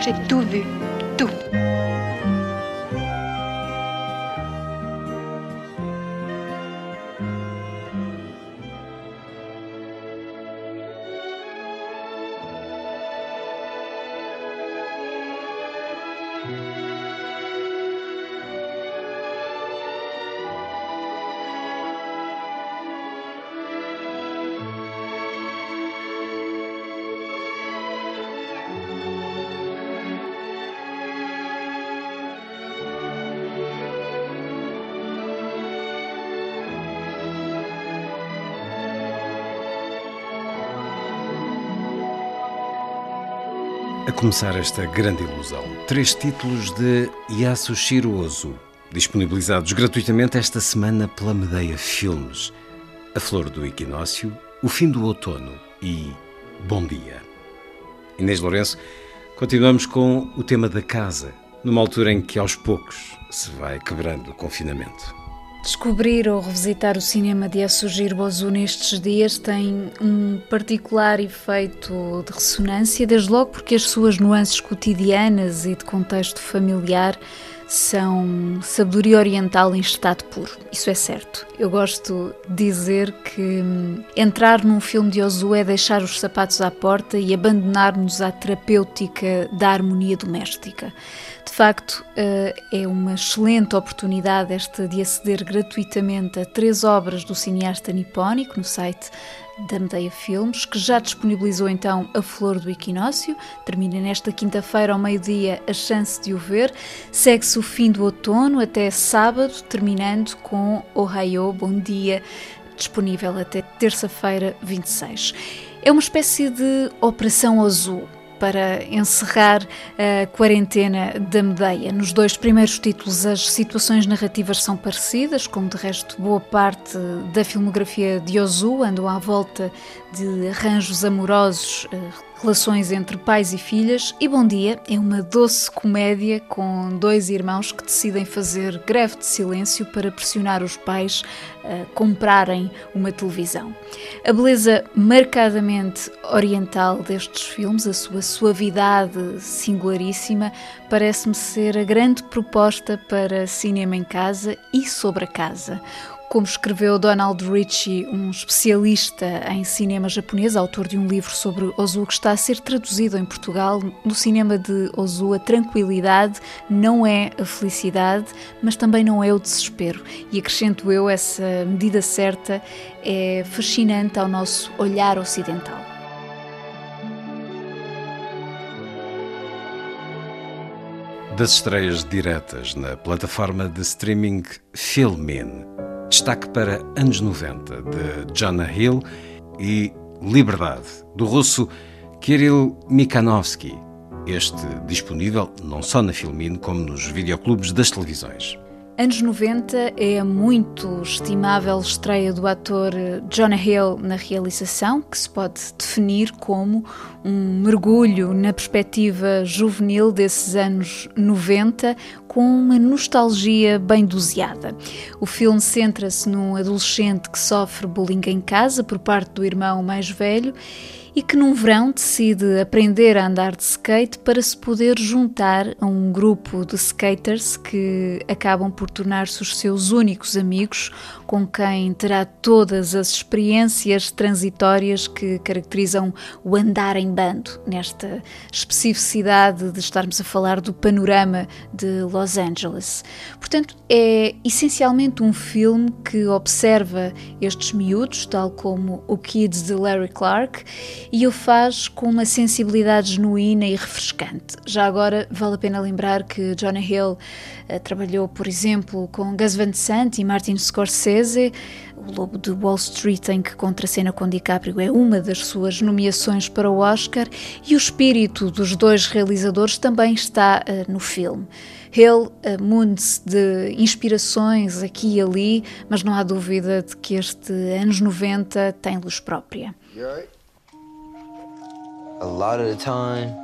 J'ai tout vu. Tout. A começar esta grande ilusão, três títulos de Yasushiro Ozu, disponibilizados gratuitamente esta semana pela Medeia Filmes. A Flor do Equinócio, O Fim do Outono e Bom Dia. Inês Lourenço, continuamos com o tema da casa, numa altura em que aos poucos se vai quebrando o confinamento. Descobrir ou revisitar o cinema de Yasujiro Ozu nestes dias tem um particular efeito de ressonância, desde logo porque as suas nuances cotidianas e de contexto familiar são sabedoria oriental em estado puro. Isso é certo. Eu gosto de dizer que hum, entrar num filme de Ozu é deixar os sapatos à porta e abandonar-nos à terapêutica da harmonia doméstica. De facto, eh, é uma excelente oportunidade esta de aceder gratuitamente a três obras do cineasta nipónico no site da Medeia Filmes, que já disponibilizou então A Flor do Equinócio. Termina nesta quinta-feira ao meio-dia a chance de o ver. Segue-se o fim do outono até sábado, terminando com Ohio Bom Dia, disponível até terça-feira 26. É uma espécie de Operação Azul para encerrar a quarentena da Medeia. Nos dois primeiros títulos, as situações narrativas são parecidas, como de resto boa parte da filmografia de Ozu andam à volta de arranjos amorosos, eh, relações entre pais e filhas. E Bom Dia é uma doce comédia com dois irmãos que decidem fazer greve de silêncio para pressionar os pais a comprarem uma televisão. A beleza marcadamente oriental destes filmes, a sua suavidade singularíssima, parece-me ser a grande proposta para cinema em casa e sobre a casa. Como escreveu Donald Ritchie, um especialista em cinema japonês, autor de um livro sobre Ozu que está a ser traduzido em Portugal, no cinema de Ozu a tranquilidade não é a felicidade, mas também não é o desespero. E acrescento eu, essa medida certa é fascinante ao nosso olhar ocidental. Das estreias diretas na plataforma de streaming Filmin, destaque para Anos 90 de Jonah Hill e Liberdade do russo Kirill Mikhanovsky, este disponível não só na Filmin como nos videoclubes das televisões. Anos 90 é a muito estimável estreia do ator Jonah Hill na realização, que se pode definir como um mergulho na perspectiva juvenil desses anos 90, com uma nostalgia bem doseada. O filme centra-se num adolescente que sofre bullying em casa por parte do irmão mais velho e que num verão decide aprender a andar de skate para se poder juntar a um grupo de skaters que acabam por tornar-se os seus únicos amigos, com quem terá todas as experiências transitórias que caracterizam o andar em bando, nesta especificidade de estarmos a falar do panorama de Los Angeles. Portanto, é essencialmente um filme que observa estes miúdos, tal como o Kids de Larry Clark, e o faz com uma sensibilidade genuína e refrescante. Já agora vale a pena lembrar que Jonah Hill uh, trabalhou, por exemplo, com Gus Van Sant e Martin Scorsese. O Lobo de Wall Street, em que contracena com DiCaprio, é uma das suas nomeações para o Oscar, e o espírito dos dois realizadores também está uh, no filme. Hill uh, munde-se de inspirações aqui e ali, mas não há dúvida de que este anos 90 tem luz própria. A lot of the time,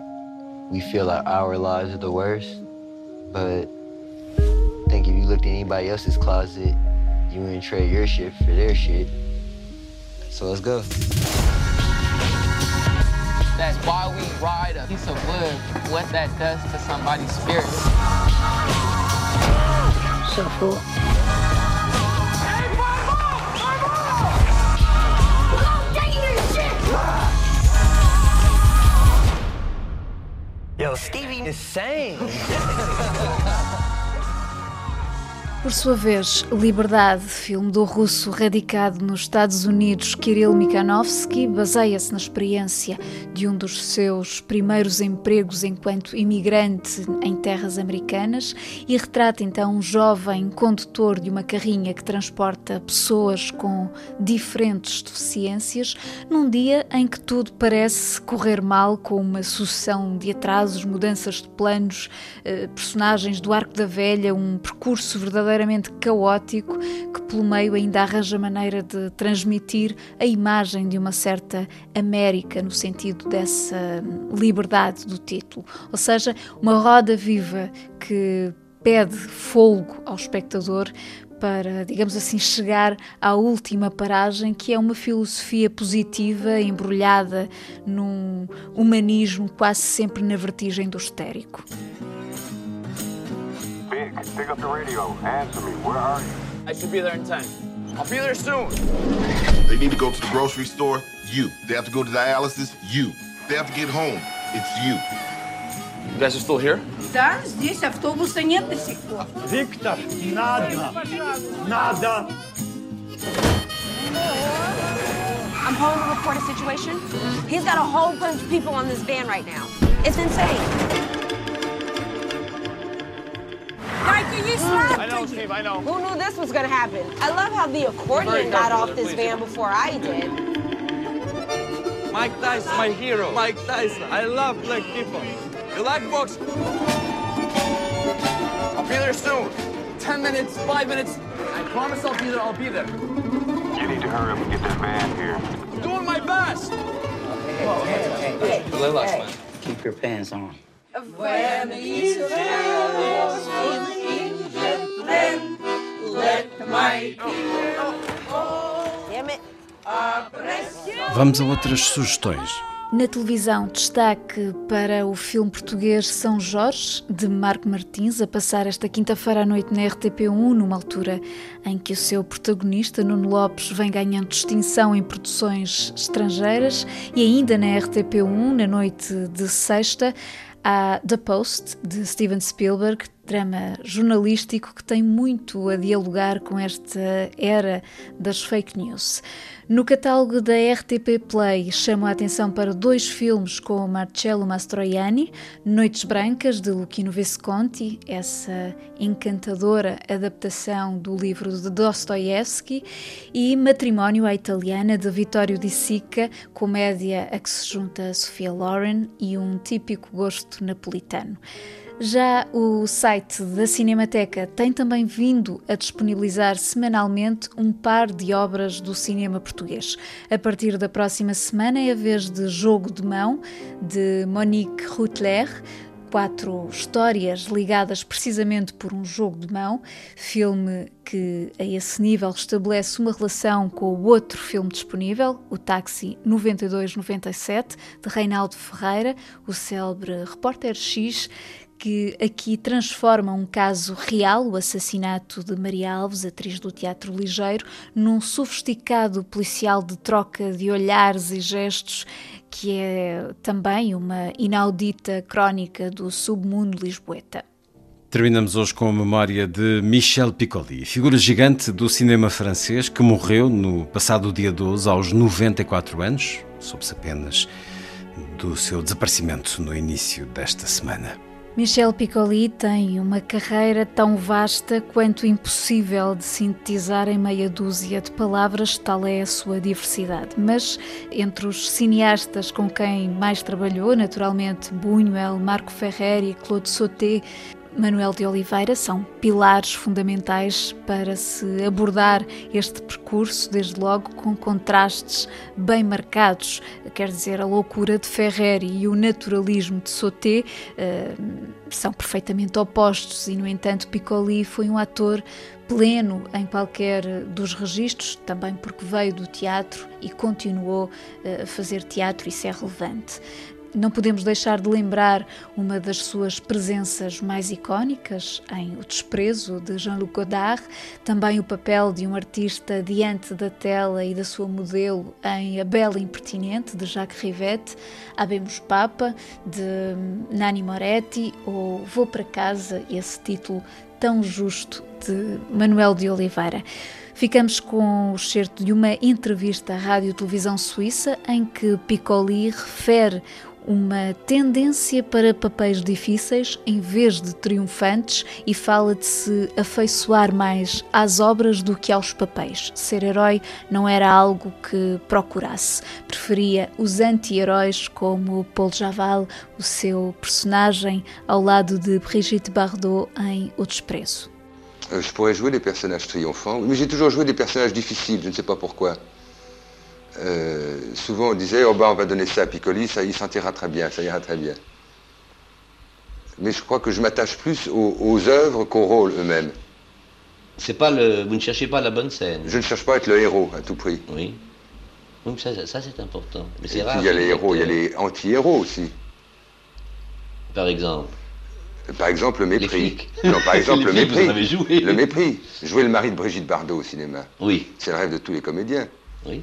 we feel like our lives are the worst, but I think if you looked at anybody else's closet, you wouldn't trade your shit for their shit. So let's go. That's why we ride a piece of wood, what that does to somebody's spirit. So full. know, Stevie is saying. Por sua vez, Liberdade, filme do russo radicado nos Estados Unidos Kirill Mikhanovsky, baseia-se na experiência de um dos seus primeiros empregos enquanto imigrante em terras americanas e retrata então um jovem condutor de uma carrinha que transporta pessoas com diferentes deficiências num dia em que tudo parece correr mal com uma sucessão de atrasos, mudanças de planos, eh, personagens do Arco da Velha, um percurso verdadeiro verdadeiramente caótico que, pelo meio, ainda arranja maneira de transmitir a imagem de uma certa América, no sentido dessa liberdade do título. Ou seja, uma roda viva que pede folgo ao espectador para, digamos assim, chegar à última paragem, que é uma filosofia positiva embrulhada num humanismo quase sempre na vertigem do histérico. Pick up the radio. Answer me. Where are you? I should be there in time. I'll be there soon. They need to go to the grocery store. You. They have to go to dialysis. You. They have to get home. It's you. You guys are still here? Да, здесь автобуса нет до сих пор. Виктор, надо! Надо! I'm home to report a situation. He's got a whole bunch of people on this van right now. It's insane. I know, Steve, I know. Who knew this was going to happen? I love how the accordion got off this van before I did. Mike Tyson, my hero. Mike Tyson. I love black people. You like boxing? I'll be there soon. Ten minutes, five minutes. I promise I'll be there. I'll be there. You need to hurry up and get that van here. I'm doing my best. Hey, hey, hey, hey. Relax, man. Keep your pants on. Vamos a outras sugestões. Na televisão, destaque para o filme português São Jorge, de Marco Martins, a passar esta quinta-feira à noite na RTP1, numa altura em que o seu protagonista, Nuno Lopes, vem ganhando distinção em produções estrangeiras, e ainda na RTP1, na noite de sexta, Há The Post, de Steven Spielberg, drama jornalístico que tem muito a dialogar com esta era das fake news. No catálogo da RTP Play chamo a atenção para dois filmes com Marcello Mastroianni, Noites Brancas de Luchino Visconti, essa encantadora adaptação do livro de Dostoevsky, e Matrimónio à Italiana de Vittorio Di Sica, comédia a que se junta Sofia Loren e um típico gosto napolitano. Já o site da Cinemateca tem também vindo a disponibilizar semanalmente um par de obras do cinema português. A partir da próxima semana é a vez de Jogo de Mão, de Monique Rutler, quatro histórias ligadas precisamente por um jogo de mão, filme que a esse nível estabelece uma relação com o outro filme disponível, o Táxi 9297, de Reinaldo Ferreira, o célebre repórter X, que aqui transforma um caso real, o assassinato de Maria Alves, atriz do Teatro Ligeiro, num sofisticado policial de troca de olhares e gestos, que é também uma inaudita crónica do submundo lisboeta. Terminamos hoje com a memória de Michel Piccoli, figura gigante do cinema francês que morreu no passado dia 12 aos 94 anos. soube-se apenas do seu desaparecimento no início desta semana. Michel Piccoli tem uma carreira tão vasta quanto impossível de sintetizar em meia dúzia de palavras, tal é a sua diversidade. Mas entre os cineastas com quem mais trabalhou, naturalmente Buñuel, Marco Ferrer e Claude Sauté, Manuel de Oliveira são pilares fundamentais para se abordar este percurso, desde logo com contrastes bem marcados. Quer dizer, a loucura de Ferrer e o naturalismo de Sauté uh, são perfeitamente opostos e, no entanto, Piccoli foi um ator pleno em qualquer dos registros, também porque veio do teatro e continuou eh, a fazer teatro, isso é relevante. Não podemos deixar de lembrar uma das suas presenças mais icónicas em O Desprezo, de Jean-Luc Godard, também o papel de um artista diante da tela e da sua modelo em A Bela Impertinente, de Jacques Rivette, Abemos Papa, de Nani Moretti, ou Vou para Casa, esse título tão justo de Manuel de Oliveira. Ficamos com o certo de uma entrevista à Rádio Televisão Suíça em que Piccoli refere uma tendência para papéis difíceis em vez de triunfantes e fala de se afeiçoar mais às obras do que aos papéis. Ser herói não era algo que procurasse. Preferia os anti-heróis como Paul Javal, o seu personagem, ao lado de Brigitte Bardot em O Desprezo. Je pourrais jouer des personnages triomphants, mais j'ai toujours joué des personnages difficiles, je ne sais pas pourquoi. Euh, souvent on disait oh ben on va donner ça à Piccoli, ça il sentira très bien, ça ira très bien. Mais je crois que je m'attache plus aux, aux œuvres qu'aux rôles eux-mêmes. C'est pas le, vous ne cherchez pas la bonne scène. Je ne cherche pas à être le héros à tout prix. Oui. Donc ça, ça c'est important. Mais c'est Et rare. puis il y a les héros, il y a les anti-héros aussi. Par exemple. Par exemple, le mépris. flics. Non, par exemple, le mépris. vous en avez joué. Le mépris. Jouer le mari de Brigitte Bardot au cinéma. Oui. C'est le rêve de tous les comédiens. Oui.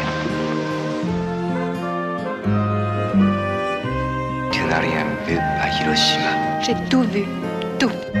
J'ai tout vu, tout.